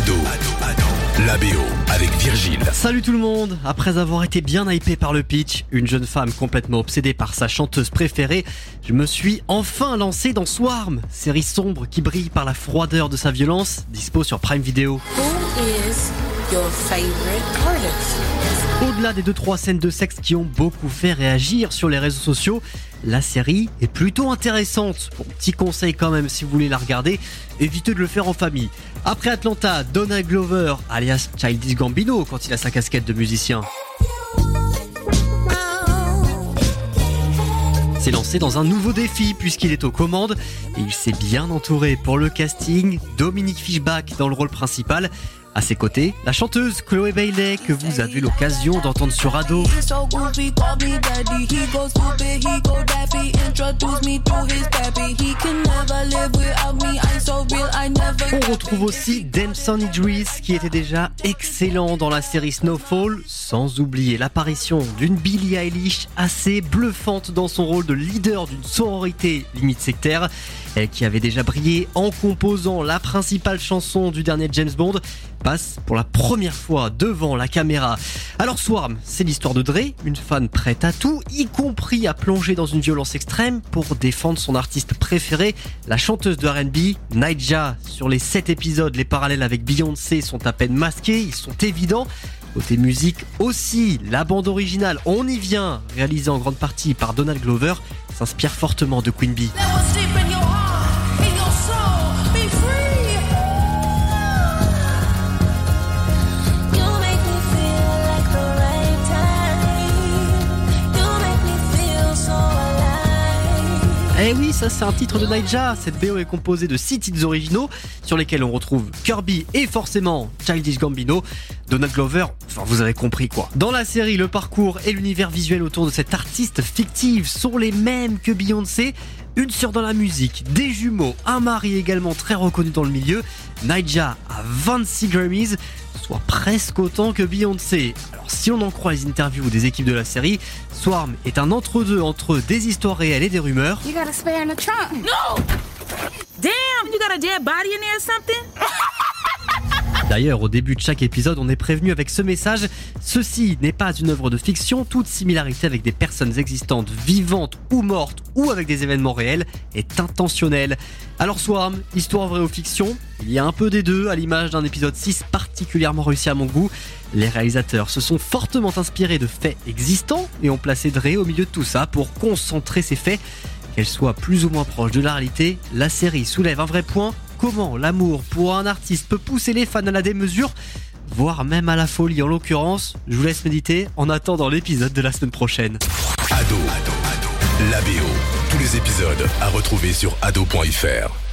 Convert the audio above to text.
Ado, la BO avec Virgile. Salut tout le monde Après avoir été bien hypé par le pitch, une jeune femme complètement obsédée par sa chanteuse préférée, je me suis enfin lancé dans Swarm, série sombre qui brille par la froideur de sa violence, dispo sur Prime Video. Who is Au-delà des 2-3 scènes de sexe qui ont beaucoup fait réagir sur les réseaux sociaux, la série est plutôt intéressante. Bon, petit conseil quand même si vous voulez la regarder, évitez de le faire en famille. Après Atlanta, Donald Glover, alias Childish Gambino quand il a sa casquette de musicien. s'est lancé dans un nouveau défi puisqu'il est aux commandes et il s'est bien entouré pour le casting. Dominique Fishback dans le rôle principal. À ses côtés, la chanteuse Chloé Bailey que vous avez l'occasion d'entendre sur Ado. On retrouve aussi Damson Idris qui était déjà excellent dans la série Snowfall, sans oublier l'apparition d'une Billie Eilish assez bluffante dans son rôle de leader d'une sororité limite sectaire, et qui avait déjà brillé en composant la principale chanson du dernier James Bond, passe pour la première fois devant la caméra. Alors Swarm, c'est l'histoire de Dre, une fan prête à tout, y compris à plonger dans une violence extrême pour défendre son artiste préféré, la chanteuse de R&B, Naija. Sur les 7 épisodes, les parallèles avec Beyoncé sont à peine masqués, ils sont évidents. Côté musique aussi, la bande originale, on y vient, réalisée en grande partie par Donald Glover, s'inspire fortement de Queen Bee. Eh oui, ça c'est un titre de Naija. Cette BO est composée de 6 titres originaux sur lesquels on retrouve Kirby et forcément Childish Gambino. Donald Glover, enfin vous avez compris quoi. Dans la série, le parcours et l'univers visuel autour de cette artiste fictive sont les mêmes que Beyoncé. Une sœur dans la musique, des jumeaux, un mari également très reconnu dans le milieu. Naija a 26 Grammys, soit presque autant que Beyoncé. Alors si on en croit les interviews des équipes de la série, Swarm est un entre-deux entre des histoires réelles et des rumeurs. You got a spare in the trunk. Damn, you got a dead body in there or something? D'ailleurs, au début de chaque épisode, on est prévenu avec ce message. Ceci n'est pas une œuvre de fiction. Toute similarité avec des personnes existantes, vivantes ou mortes, ou avec des événements réels, est intentionnelle. Alors Swarm, histoire vraie ou fiction Il y a un peu des deux, à l'image d'un épisode 6 particulièrement réussi à mon goût. Les réalisateurs se sont fortement inspirés de faits existants et ont placé Dre au milieu de tout ça pour concentrer ces faits. Qu'elle soit plus ou moins proche de la réalité, la série soulève un vrai point. Comment l'amour pour un artiste peut pousser les fans à la démesure, voire même à la folie en l'occurrence. Je vous laisse méditer en attendant l'épisode de la semaine prochaine. Ado, la BO. Tous les épisodes à retrouver sur ado.fr.